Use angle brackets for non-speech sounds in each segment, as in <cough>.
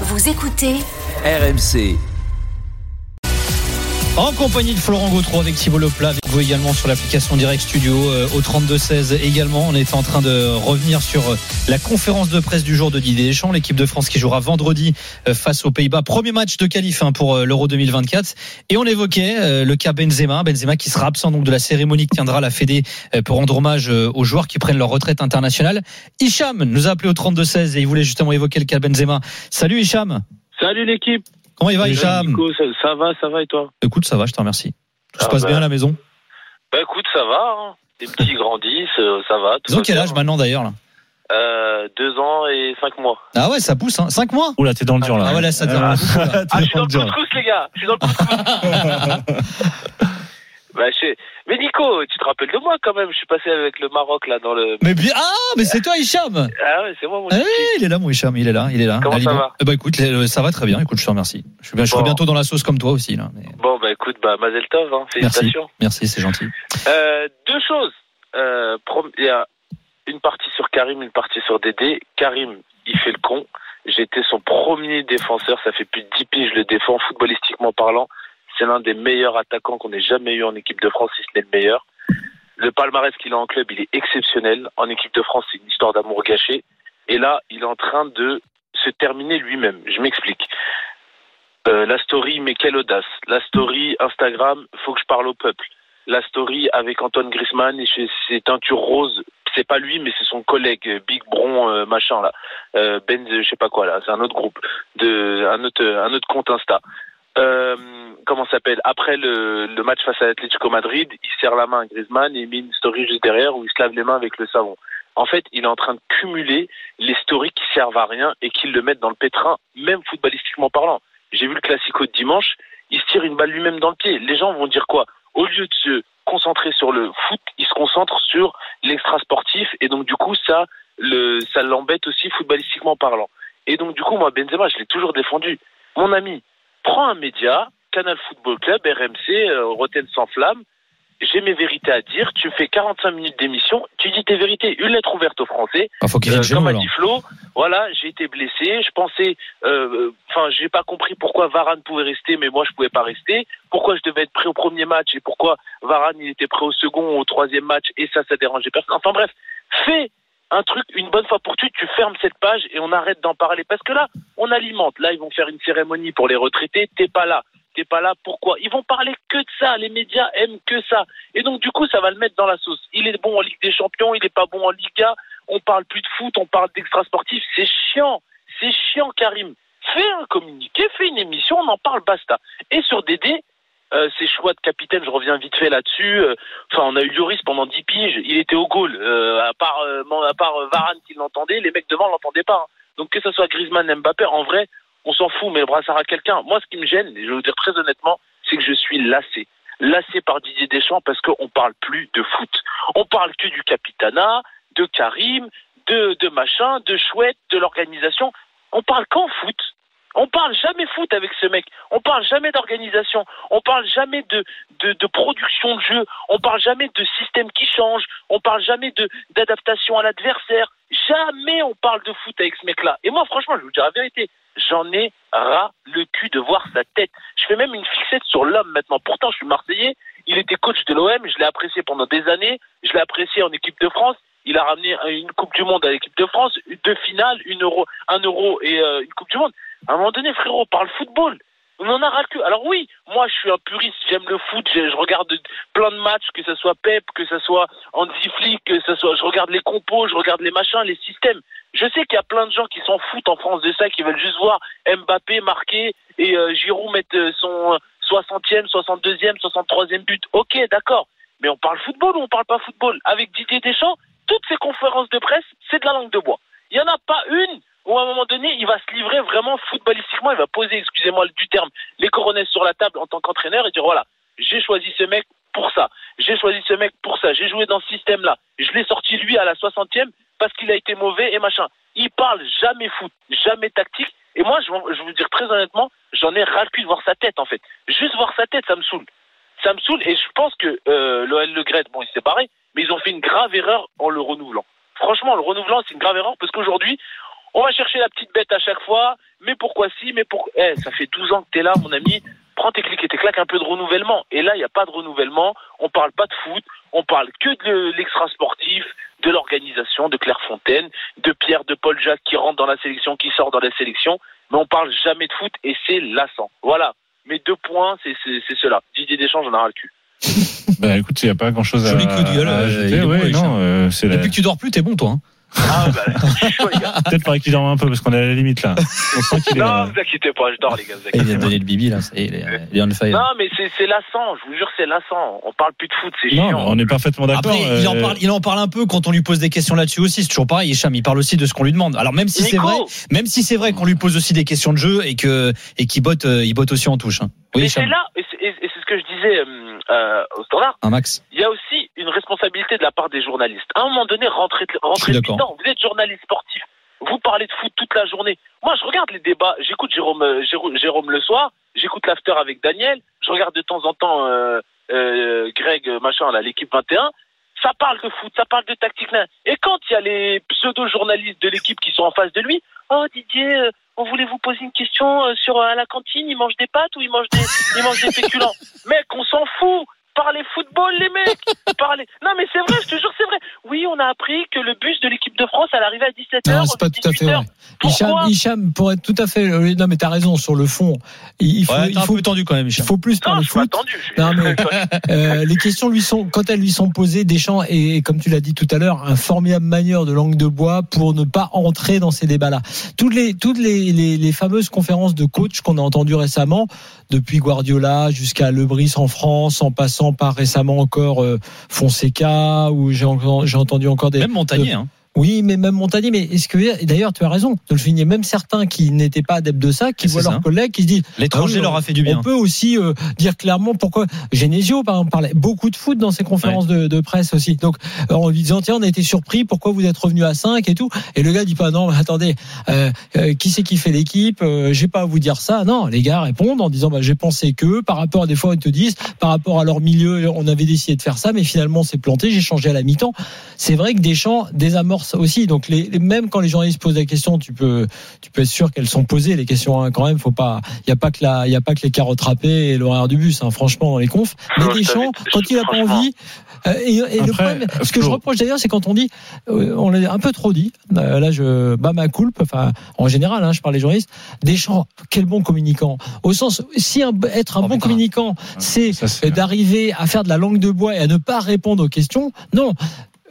Vous écoutez RMC. En compagnie de Florent Gautreau avec Thibault Leplat, avec vous également sur l'application Direct Studio euh, au 32-16 également. On est en train de revenir sur euh, la conférence de presse du jour de Didier Deschamps, l'équipe de France qui jouera vendredi euh, face aux Pays-Bas. Premier match de qualif hein, pour l'Euro 2024. Et on évoquait le cas Benzema, Benzema qui sera absent donc de la cérémonie qui tiendra la Fédé pour rendre hommage aux joueurs qui prennent leur retraite internationale. Hicham nous a appelé au 32-16 et il voulait justement évoquer le cas Benzema. Salut Hicham. Salut l'équipe. Comment il va, Hicham Nico, ça, ça va, ça va et toi Écoute, ça va, je te remercie. Tout se Ah passe bah. bien à la maison. Bah écoute, ça va. Hein. Les petits grandissent, euh, ça va. tout Ils ont va quel âge maintenant d'ailleurs là euh, Deux ans et cinq mois. Ah ouais, ça pousse, hein. 5 mois Oula, t'es dans le dur là. Ah ouais, là, ça Ah. Ah, je suis dans le dur. couscous, les gars. Je suis dans le couscous. <laughs> bah, je... Mais Nico, tu te rappelles de moi quand même Je suis passé avec le Maroc là dans le. Mais bien, ah, mais c'est toi, Hicham Ah ouais, c'est moi mon Ah oui, il est là, mon Hicham, il est là, il est là. Comment ça bon. va Eh ben, écoute, ça va très bien. Écoute, je te remercie. Je, suis bien, je serai bientôt dans la sauce comme toi aussi là. mais Bon bah écoute, bah Mazel Tov, hein. félicitations. merci, c'est gentil. Euh, deux choses. Euh, prom- Il y a une partie sur Karim, une partie sur Dédé. Karim, il fait le con. J'étais son premier défenseur. Ça fait plus de 10 piges, je le défends footballistiquement parlant. C'est l'un des meilleurs attaquants qu'on ait jamais eu en équipe de France, si ce n'est le meilleur. Le palmarès qu'il a en club, il est exceptionnel. En équipe de France, c'est une histoire d'amour gâché. Et là, il est en train de se terminer lui-même. Je m'explique. Euh, la story, mais quelle audace. La story Instagram, faut que je parle au peuple la story avec Antoine Griezmann ses teintures roses. C'est pas lui, mais c'est son collègue Big Bron euh, machin là, euh, Benz, je sais pas quoi là. C'est un autre groupe, de un autre un autre compte Insta. Euh, comment s'appelle? Après le, le match face à l'Atlético Madrid, il serre la main à Griezmann et il met une story juste derrière où il se lave les mains avec le savon. En fait, il est en train de cumuler les stories qui servent à rien et qui le mettent dans le pétrin, même footballistiquement parlant. J'ai vu le classico de dimanche, il se tire une balle lui-même dans le pied. Les gens vont dire quoi? Au lieu de se concentrer sur le foot, il se concentre sur l'extra sportif et donc du coup ça le ça l'embête aussi footballistiquement parlant. Et donc du coup moi Benzema je l'ai toujours défendu. Mon ami, prends un média, Canal Football Club, RMC, euh, Rotten sans flamme. J'ai mes vérités à dire. Tu fais 45 minutes d'émission, tu dis tes vérités. Une lettre ouverte aux Français. Il faut qu'il Euh, comme a dit Flo, voilà, j'ai été blessé. Je pensais, euh, enfin, j'ai pas compris pourquoi Varane pouvait rester, mais moi je pouvais pas rester. Pourquoi je devais être prêt au premier match et pourquoi Varane il était prêt au second, au troisième match et ça, ça dérangeait personne. Enfin bref, fais un truc une bonne fois pour toutes. Tu fermes cette page et on arrête d'en parler parce que là, on alimente. Là, ils vont faire une cérémonie pour les retraités. T'es pas là. T'es pas là. Pourquoi? Ils vont parler que de ça. Les médias aiment que ça. Et donc du coup, ça va le mettre dans la sauce. Il est bon en Ligue des Champions. Il est pas bon en Liga on parle plus de foot, on parle d'extra sportif, c'est chiant, c'est chiant Karim. Fais un communiqué, fais une émission, on en parle, basta. Et sur Dédé, euh, ses choix de capitaine, je reviens vite fait là-dessus. euh, Enfin, on a eu Lloris pendant 10 piges, il était au goal. euh, à part, euh, à part euh, Varane qui l'entendait, les mecs devant l'entendaient pas. hein. Donc que ce soit Griezmann, Mbappé, en vrai, on s'en fout, mais le brassard à quelqu'un. Moi, ce qui me gêne, et je vais vous dire très honnêtement, c'est que je suis lassé. Lassé par Didier Deschamps parce qu'on parle plus de foot. On parle que du capitana, de Karim, de, de machin, de chouette, de l'organisation. On parle qu'en foot. On parle jamais foot avec ce mec. On parle jamais d'organisation. On parle jamais de, de, de production de jeu. On parle jamais de système qui change. On parle jamais de d'adaptation à l'adversaire. Jamais on parle de foot avec ce mec-là. Et moi, franchement, je vous dis la vérité, j'en ai ras le cul de voir sa tête. Je fais même une fixette sur l'homme maintenant. Pourtant, je suis Marseillais. Il était coach de l'OM. Je l'ai apprécié pendant des années. Je l'ai apprécié en équipe de France. Il a ramené une Coupe du Monde à l'équipe de France, deux finales, une euro, un euro et euh, une Coupe du Monde. À un moment donné, frérot, parle football. On en a ras. Alors oui, moi je suis un puriste, j'aime le foot, je, je regarde plein de matchs, que ce soit Pep, que ce soit Flick, que ce soit, je regarde les compos, je regarde les machins, les systèmes. Je sais qu'il y a plein de gens qui s'en foutent en France de ça, qui veulent juste voir Mbappé marquer et euh, Giroud mettre euh, son 60e, 62e, 63e but. Ok, d'accord. Mais on parle football ou on parle pas football? Avec Didier Deschamps, toutes ces conférences de presse, c'est de la langue de bois. Il n'y en a pas une où à un moment donné, il va se livrer vraiment footballistiquement, il va poser, excusez-moi du terme, les coronets sur la table en tant qu'entraîneur et dire voilà, j'ai choisi ce mec pour ça, j'ai choisi ce mec pour ça, j'ai joué dans ce système-là, je l'ai sorti lui à la 60e parce qu'il a été mauvais et machin. Il parle jamais foot, jamais tactique. Et moi, je, je vous dire très honnêtement, j'en ai ras le cul de voir sa tête en fait. Juste voir sa tête, ça me saoule. Ça me saoule et je pense que euh, l'OL Le Gret, bon, il s'est barré, mais ils ont fait une grave erreur en le renouvelant. Franchement, le renouvelant, c'est une grave erreur parce qu'aujourd'hui, on va chercher la petite bête à chaque fois, mais pourquoi si, mais pourquoi Eh, ça fait 12 ans que t'es là, mon ami. Prends tes clics et tes claques, un peu de renouvellement. Et là, il n'y a pas de renouvellement. On parle pas de foot. On parle que de l'extra sportif, de l'organisation, de Clairefontaine, de Pierre, de Paul Jacques qui rentre dans la sélection, qui sort dans la sélection. Mais on parle jamais de foot et c'est lassant. Voilà. Mes deux points, c'est cela. Didier Deschamps, j'en ai ras le cul. <laughs> bah écoute, il n'y a pas grand chose à, Joli coup de gueule, à euh, ajouter. Ouais, non, euh, la- Depuis que tu dors plus, t'es bon, toi. hein. Ah, bah, je suis chaud, les gars. Peut-être faudrait qu'il dorme un peu parce qu'on est à la limite là. On sent qu'il est. Non, euh, vous inquiétez pas, je dors, les gars. vous il vient inquiétez de pas. donner le bibi, là. Ça y est, il est, il est on fire. Non, mais c'est c'est lassant. Je vous jure, c'est lassant. On parle plus de foot, c'est Non, chiant. on est parfaitement d'accord. Après, il en, euh, parle, il en parle un peu quand on lui pose des questions là-dessus aussi. C'est toujours pareil. Hicham, il parle aussi de ce qu'on lui demande. Alors même si c'est Nico, vrai, même si c'est vrai qu'on lui pose aussi des questions de jeu et que et qu'il botte, euh, il botte aussi en touche. hein. Oui, mais Hicham. c'est là, et c'est et c'est ce que je disais euh, euh, au standard. Un max. il y a aussi une responsabilité de la part des journalistes. À un moment donné, rentrez, rentrez dedans. Vous êtes journaliste sportif. Vous parlez de foot toute la journée. Moi, je regarde les débats. J'écoute Jérôme, euh, Jérôme, Jérôme le soir. J'écoute l'after avec Daniel. Je regarde de temps en temps euh, euh, Greg, machin, là, l'équipe 21. Ça parle de foot, ça parle de tactique. là. Et quand il y a les pseudo-journalistes de l'équipe qui sont en face de lui, oh Didier, on voulait vous poser une question sur à la cantine, ils mangent des pâtes ou ils mangent des, ils mangent des féculents? <laughs> Mec, on s'en fout. Parlez football, les mecs. <laughs> Parlez. Non, mais c'est vrai, je te jure, c'est vrai. Oui, on a appris que le bus de l'équipe de France, elle arrivait à 17h. Non, c'est pas tout à fait vrai. Hicham, Hicham, pour être tout à fait, euh, non mais t'as raison sur le fond. Il il faut, Ouais, il faut, peu tendu quand même, il Hicham. faut plus parler pas foot. Non, mais- <laughs> Euh, les questions lui sont, quand elles lui sont posées, Deschamps est, comme tu l'as dit tout à l'heure, un formidable manieur de langue de bois pour ne pas entrer dans ces débats-là. Toutes les, toutes les, les, les fameuses conférences de coach qu'on a entendues récemment, depuis Guardiola jusqu'à Lebris en France, en passant par récemment encore euh, Fonseca, ou j'ai entendu encore des, Même Montagnier. Hein. Oui, mais même Montagnier, mais est-ce que d'ailleurs tu as raison de le souligner, même certains qui n'étaient pas adeptes de ça, qui voient ça. leurs collègues qui se disent L'étranger Ah oui, leur a fait du bien. on peut aussi euh, dire clairement pourquoi Genesio par exemple parlait beaucoup de foot dans ses conférences de, de presse aussi. Donc en lui disant tiens on a été surpris pourquoi vous êtes revenu à 5 et tout et le gars dit pas non mais attendez euh, euh, qui c'est qui fait l'équipe euh, j'ai pas à vous dire ça non les gars répondent en disant bah, j'ai pensé que par rapport à des fois ils te disent par rapport à leur milieu on avait décidé de faire ça mais finalement c'est planté j'ai changé à la mi-temps c'est vrai que Deschamps désamorce aussi. Donc les, les- même quand les journalistes posent des questions tu peux tu peux être sûr qu'elles sont posées les questions hein, quand même faut pas il y a pas que la il y a pas que les carottes râpées et l'horaire du bus hein, franchement dans les confs mais Deschamps quand il a pas envie euh, et, et le problème ce que je reproche d'ailleurs c'est quand on dit euh, on l'a un peu trop dit Euh, là je bats ma coulpe enfin en général hein, je parle des journalistes Deschamps quel bon communicant. Au sens si un, être un Oh, bon communicant c'est- d'arriver à faire de la langue de bois et à ne pas répondre aux questions non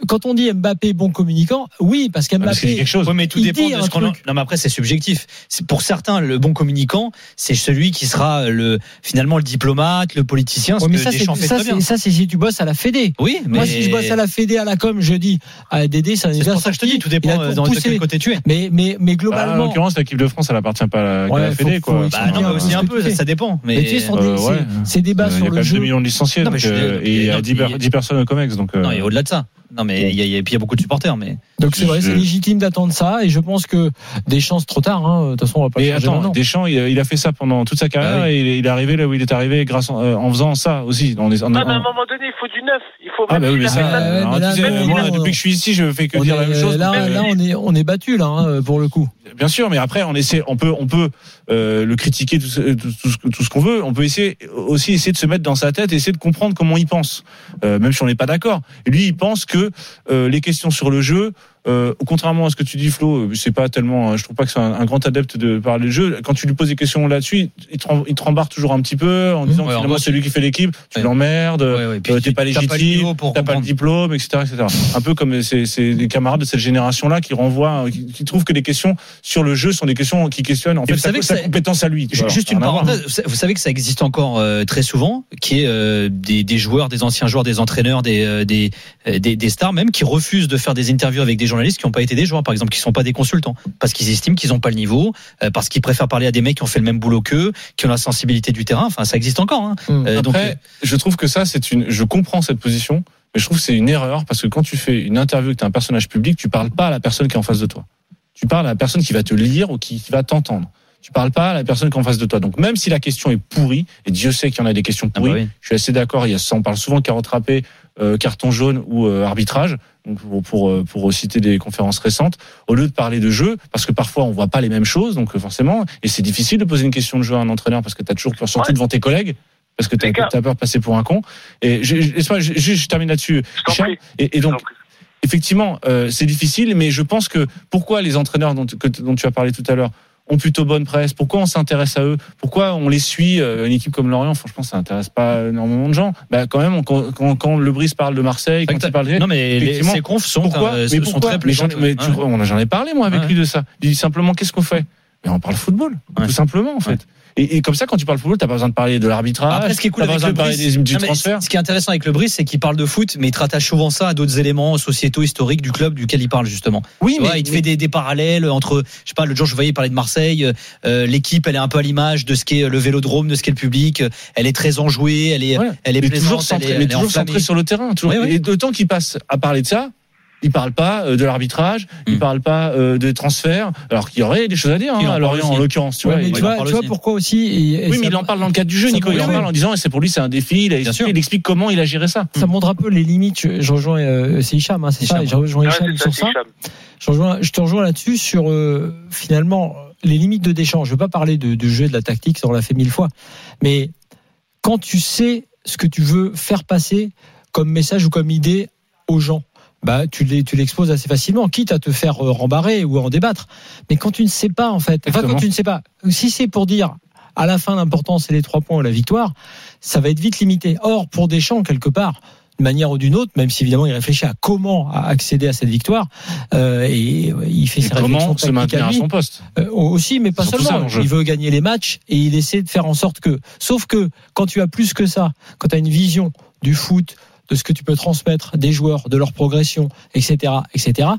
quand on dit Mbappé bon communicant oui parce Ah, parce qu'il dit qu'Mbappé quelque chose. Oui, mais tout il dépend de ce qu'on. Non, mais après, c'est subjectif. C'est pour certains, le bon communicant, c'est celui qui sera le finalement le diplomate, le politicien. Mais que ça c'est ça c'est ça c'est si tu bosses à la Fédé Oui, mais moi si je bosse à la Fédé à la com je dis à Dédé c'est un c'est pour ça que je te dis, tout dépend euh, dans de quel côté tu es. mais mais mais Bah, en globalement l'occurrence, l'équipe de France, elle appartient pas à la, Ouais, la faut- Fédé, faut quoi. Bah non, mais aussi peu un que peu, ça, ça dépend. Mais tu sais, sur ces- ces débats Il y a sur quand le même jeu 2 millions de licenciés, euh, et il y a non, 10, mais- per- 10 personnes au COMEX. Donc, euh, non, et au-delà de ça. Non, mais il y, a- il y a- puis il y a beaucoup de supporters, mais Donc c'est vrai, Je- c'est légitime d'attendre ça et je pense que des chances trop tard. Hein. De toute façon, on va pas Mais attends, maintenant. Deschamps, il a, il a fait ça pendant toute sa carrière Ah oui. et il est, il est arrivé là où il est arrivé grâce en, euh, en faisant ça aussi. On est, on- Non, mais à un moment donné, il faut du neuf. Faut ah bah oui, mais ça, fait Ouais, ouais, alors, mais là, tu sais, mais moi, depuis que je suis ici, je fais que On dire est- la même chose. là, euh, là, on est on est battu là hein, pour le coup. Bien sûr, mais après, on essaie, on peut, on peut euh, le critiquer tout, ce- tout, tout ce, que- tout ce qu'on veut. On peut essayer aussi essayer de se mettre dans sa tête, essayer de comprendre comment il pense, euh, même si on n'est pas d'accord. Lui, il pense que euh, les questions sur le jeu. Euh, contrairement à ce que tu dis Flo, euh, c'est pas tellement, euh, je trouve pas que c'est un, un grand adepte de parler de jeu. Quand tu lui poses des questions là-dessus, il te, rem- il te rembarre toujours un petit peu en disant Ouais, que en finalement c'est lui qui fait l'équipe, tu Ouais. l'emmerdes, Ouais, tu- t'es pas légitime, t'as pas le diplôme, etc., etc. Un peu comme c'est des camarades de cette génération-là qui renvoient, qui, qui trouvent que les questions sur le jeu sont des questions qui questionnent en Et fait vous sa, ça- compétence à lui. vois. Juste une parenthèse, vous sa- vous savez que ça existe encore euh, très souvent, qui est euh, des, des joueurs, des anciens joueurs, des entraîneurs, des, des, des, des stars même, qui refusent de faire des interviews avec des journalistes qui n'ont pas été des joueurs, par exemple, qui sont pas des consultants, parce qu'ils estiment qu'ils n'ont pas le niveau, euh, parce qu'ils préfèrent parler à des mecs qui ont fait le même boulot qu'eux, qui ont la sensibilité du terrain. Enfin, ça existe encore. Hein. Hum. Euh, donc, Après, je trouve que ça, c'est une. Je comprends cette position, mais je trouve que c'est une erreur parce que quand tu fais une interview que tu es un personnage public, tu parles pas à la personne qui est en face de toi. Tu parles à la personne qui va te lire ou qui, qui va t'entendre. Tu parles pas à la personne qui est en face de toi. Donc même si la question est pourrie, et Dieu sait qu'il y en a des questions Ah bah pourries, oui. je suis assez d'accord. Il y a, on parle souvent de carotte râpée, euh, carton jaune ou euh, arbitrage. Donc pour, pour euh, pour citer des conférences récentes, au lieu de parler de jeu, parce que parfois on voit pas les mêmes choses, donc euh, forcément, et c'est difficile de poser une question de jeu à un entraîneur parce que tu as toujours peur, surtout Ouais. devant tes collègues, parce que tu as, peur de passer pour un con. Et je, je, termine là-dessus. Et, et donc, effectivement, euh, c'est difficile, mais je pense que pourquoi les entraîneurs dont, que- dont tu as parlé tout à l'heure ont plutôt bonne presse. Pourquoi on s'intéresse à eux? Pourquoi on les suit euh, Une équipe comme Lorient, franchement, ça intéresse pas énormément de gens. Bah, quand même, on- quand, quand, Le Brice parle de Marseille, quand il parle de... Non, mais les, ces confs sont, pourquoi euh, Mais sont pourquoi très mais j'en, plaisantes. mais on a- j'en ai parlé moi avec lui de ça. Il dit simplement qu'est-ce qu'on fait? Mais on parle football, tout simplement en fait. Et, et comme ça, quand tu parles football, t'as pas besoin de parler de l'arbitrage. Après, ce qui est cool avec le Brice, des, du Non, mais transfert. Ce qui est intéressant avec le Brice, c'est qu'il parle de foot, mais il te rattache souvent ça à d'autres éléments sociétaux, historiques du club duquel il parle justement. Oui, vois, il te fait des, des parallèles entre, je sais pas, le jour je voyais parler de Marseille, euh, l'équipe, elle est un peu à l'image de ce qu'est le Vélodrome, de ce qu'est le public. Elle est très enjouée, elle est, Ouais. elle est mais plaisante, toujours centré, elle est, mais elle toujours enflammée. centré sur le terrain. Toujours. Ouais, ouais. Et de temps qu'il passe à parler de ça, il parle pas euh, de l'arbitrage, il Mm. parle pas euh, de transfert, alors qu'il y aurait des choses à dire hein, en à Lorient aussi. en l'occurrence. Tu Ouais, vois, tu vois, tu pourquoi aussi et- et oui, ça- mais il en parle dans le cadre du jeu, Nico. Il en parle en disant, c'est pour lui, c'est un défi. Il, a Bien expliqué- sûr. il explique comment il a géré ça. ça montre un peu les limites. Je, je rejoins, euh, c'est Hicham, hein, c'est ça. Je rejoins Hicham ça, sur ça. Je, rejoins, je te rejoins là-dessus sur euh, finalement les limites de Deschamps. Je veux pas parler de, de jeu et de la tactique, ça on l'a fait mille fois. Mais quand tu sais ce que tu veux faire passer comme message ou comme idée aux gens, bah tu les- tu l'exposes assez facilement, quitte à te faire euh, rembarrer ou en débattre. Mais quand tu ne sais pas en fait, enfin quand tu ne sais pas, si c'est pour dire à la fin l'important c'est les trois points ou la victoire, ça va être vite limité. Or pour Deschamps quelque part d'une manière ou d'une autre, même si évidemment il réfléchit à comment accéder à cette victoire, euh, et il fait Et ses réflexions comment se maintenir à à son poste Euh, aussi, mais pas ça, seulement. l'enjeu. il veut gagner les matchs et il essaie de faire en sorte que. Sauf que quand tu as plus que ça, quand tu as une vision du foot, de ce que tu peux transmettre des joueurs, de leur progression, etc., etc.,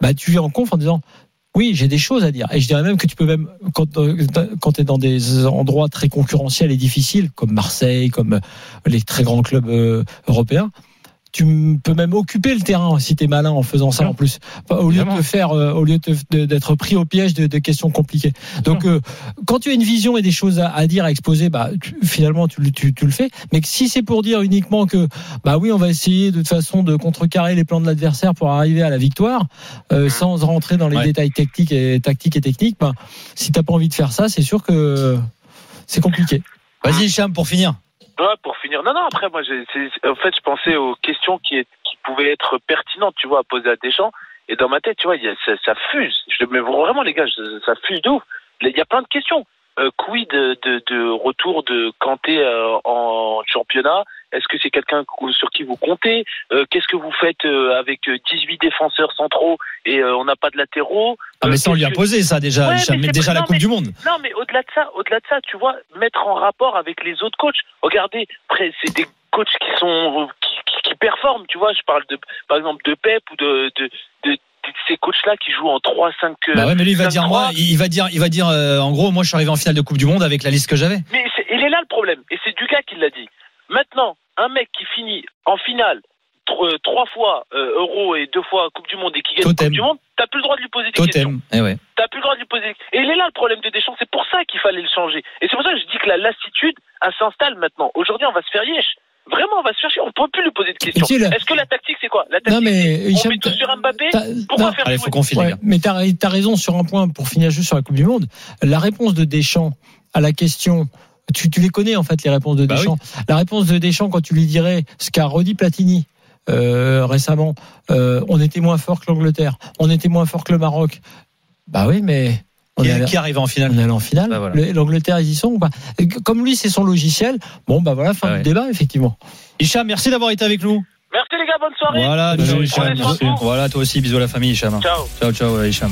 bah tu vis en conf en disant. Oui, j'ai des choses à dire. Et je dirais même que tu peux même, quand, euh, quand tu es dans des endroits très concurrentiels et difficiles, comme Marseille, comme euh, les très grands clubs euh, européens, tu peux même occuper le terrain si tu es malin en faisant ça en plus. Au lieu de te faire, euh, au lieu d'être pris au piège de, de questions compliquées. Donc, euh, quand tu as une vision et des choses à, à dire, à exposer, bah, tu- finalement, tu, le- tu, tu le fais. Mais si c'est pour dire uniquement que, bah oui, on va essayer de toute façon de contrecarrer les plans de l'adversaire pour arriver à la victoire, euh, sans rentrer dans les Ouais. détails techniques et tactiques et techniques, bah, si t'as pas envie de faire ça, c'est sûr que c'est compliqué. Vas-y, Hicham, pour finir. Ouais, pour finir. Non, non, après, moi, en fait, je pensais aux questions qui, pouvaient être pertinentes, tu vois, à poser à Deschamps. Et dans ma tête, tu vois, y a, ça, ça fuse. Je, mais vraiment, les gars, ça fuse de ouf. Il y a plein de questions. Euh, quid de, de, de retour de Kanté euh, en championnat Est-ce que c'est quelqu'un sur qui vous comptez? Euh, Qu'est-ce que vous faites euh, avec euh, 18 défenseurs centraux et euh, on n'a pas de latéraux? Ah, mais Euh, ça, on lui a posé ça déjà, Ouais, mais déjà la Coupe mais- du Monde. Non, mais au-delà de ça, au-delà de ça, tu vois, mettre en rapport avec les autres coachs. Regardez, c'est des coachs qui sont qui, qui- qui performent, tu vois. Je parle de, par exemple, de Pep ou de de, ces coachs-là qui jouent en 3-5. Bah ouais, mais lui, il va dire, moi, il va dire, il va dire, euh, en gros, moi, je suis arrivé en finale de Coupe du Monde avec la liste que j'avais. Mais il est là le problème, et c'est Dugas qui l'a dit. Maintenant, un mec qui finit en finale euh, trois fois euh, Euro et deux fois Coupe du Monde et qui gagne. Coupe du Monde, t'as plus le droit de lui poser des questions. Eh ouais. T'as plus le droit de lui poser. Et il est là le problème de Deschamps. C'est pour ça qu'il fallait le changer. Et c'est pour ça que je dis que la lassitude, elle s'installe maintenant. Aujourd'hui, on va se faire yesh. Vraiment, on va se faire chier. On ne peut plus lui poser de questions. Est-ce que la tactique, c'est quoi? La Non, tactique, mais on met tout sur Mbappé t'as- Pourquoi non, faire Allez, jouer? faut qu'on Ouais, mais tu as, raison sur un point pour finir juste sur la Coupe du Monde. La réponse de Deschamps à la question, tu, tu les connais en fait les réponses de Bah Deschamps. La réponse de Deschamps quand tu lui dirais ce qu'a redit Platini euh, récemment, euh, on était moins fort que l'Angleterre, on était moins fort que le Maroc. Bah oui, mais on allé- qui arrive en finale on en finale. Bah voilà. L'Angleterre, ils y sont ou pas? Et Comme lui, c'est son logiciel. Bon, bah voilà, fin Ah ouais. du débat, effectivement. Hicham, merci d'avoir été avec nous. Merci les gars, bonne soirée. Voilà, ciao, Hicham. Voilà, toi aussi, bisous à la famille, Hicham. Ciao. Ciao, ciao, Hicham.